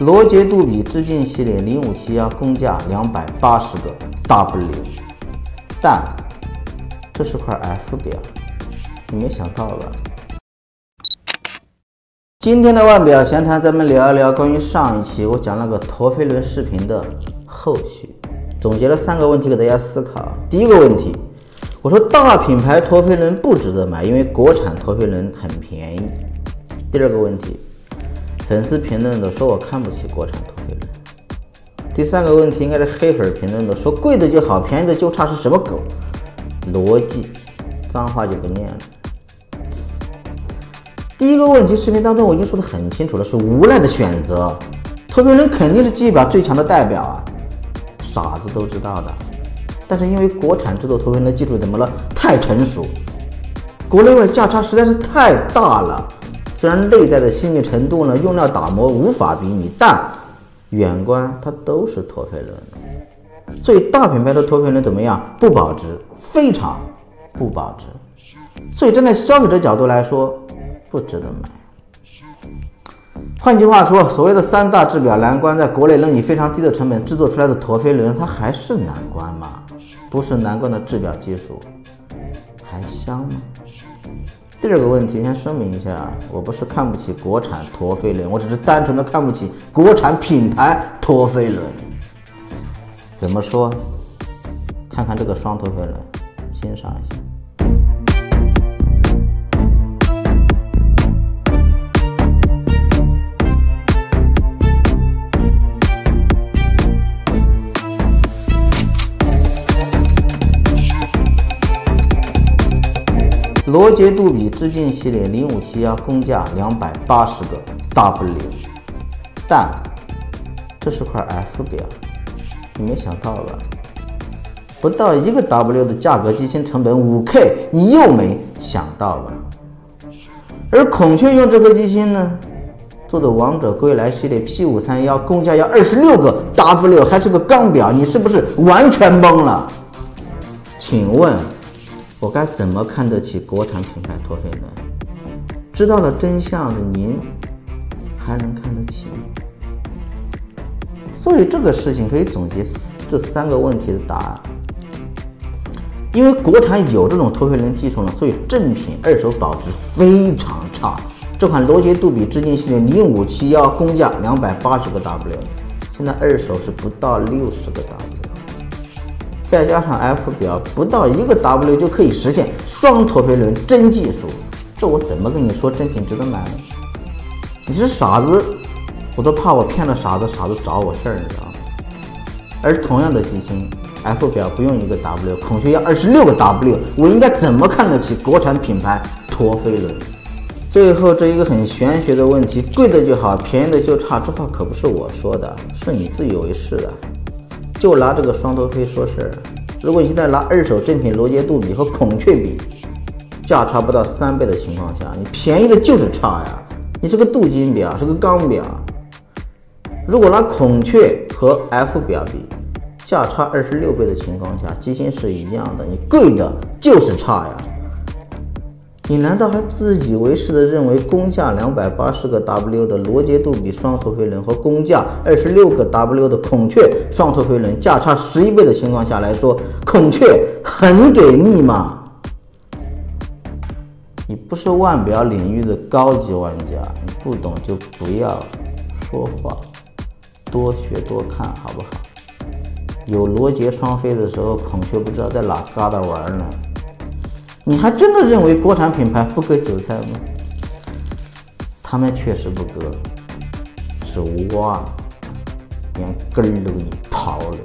罗杰杜比致敬系列零五七幺公价两百八十个 W，但这是块 F 表，你没想到吧？今天的腕表闲谈，咱们聊一聊关于上一期我讲那个陀飞轮视频的后续，总结了三个问题给大家思考。第一个问题，我说大品牌陀飞轮不值得买，因为国产陀飞轮很便宜。第二个问题。粉丝评论的说我看不起国产陀飞轮。第三个问题应该是黑粉评论的说贵的就好，便宜的就差是什么狗逻辑？脏话就不念了。第一个问题视频当中我已经说的很清楚了，是无奈的选择。陀飞轮肯定是机表最强的代表啊，傻子都知道的。但是因为国产制作陀飞轮的技术怎么了？太成熟，国内外价差实在是太大了。虽然内在的细腻程度呢，用料打磨无法比拟，但远观它都是陀飞轮，所以大品牌的陀飞轮怎么样？不保值，非常不保值。所以站在消费者角度来说，不值得买。换句话说，所谓的三大制表难关，在国内能以非常低的成本制作出来的陀飞轮，它还是难关吗？不是难关的制表技术，还香吗？第二个问题，先声明一下，我不是看不起国产陀飞轮，我只是单纯的看不起国产品牌陀飞轮。怎么说？看看这个双陀飞轮，欣赏一下。罗杰杜比致敬系列零五七幺公价两百八十个 W，但这是块 F 表，你没想到吧？不到一个 W 的价格，机芯成本五 K，你又没想到吧？而孔雀用这个机芯呢，做的王者归来系列 P 五三幺公价要二十六个 W，还是个钢表，你是不是完全懵了？请问？我该怎么看得起国产品牌陀飞轮？知道了真相的您还能看得起吗？所以这个事情可以总结这三个问题的答案。因为国产有这种陀飞轮技术呢，所以正品二手保值非常差。这款罗杰杜比致敬系列零五七幺公价两百八十个 W，现在二手是不到六十个 W。再加上 F 表不到一个 W 就可以实现双陀飞轮真技术，这我怎么跟你说真品值得买呢？你是傻子，我都怕我骗了傻子，傻子找我事儿，你知道吗？而同样的机芯，F 表不用一个 W，孔雀要二十六个 W，我应该怎么看得起国产品牌陀飞轮？最后这一个很玄学的问题，贵的就好，便宜的就差，这话可不是我说的，是你自以为是的。就拿这个双头飞说事儿，如果你现在拿二手正品罗杰杜比和孔雀比，价差不到三倍的情况下，你便宜的就是差呀。你是个镀金表，是个钢表。如果拿孔雀和 F 表比，价差二十六倍的情况下，机芯是一样的，你贵的就是差呀。你难道还自以为是的认为公价两百八十个 W 的罗杰杜比双陀飞轮和公价二十六个 W 的孔雀双陀飞轮价差十一倍的情况下来说，孔雀很给力吗？你不是腕表领域的高级玩家，你不懂就不要说话，多学多看好不好？有罗杰双飞的时候，孔雀不知道在哪旮瘩玩呢。你还真的认为国产品牌不割韭菜吗？他们确实不割，是挖，连根儿都给你刨了。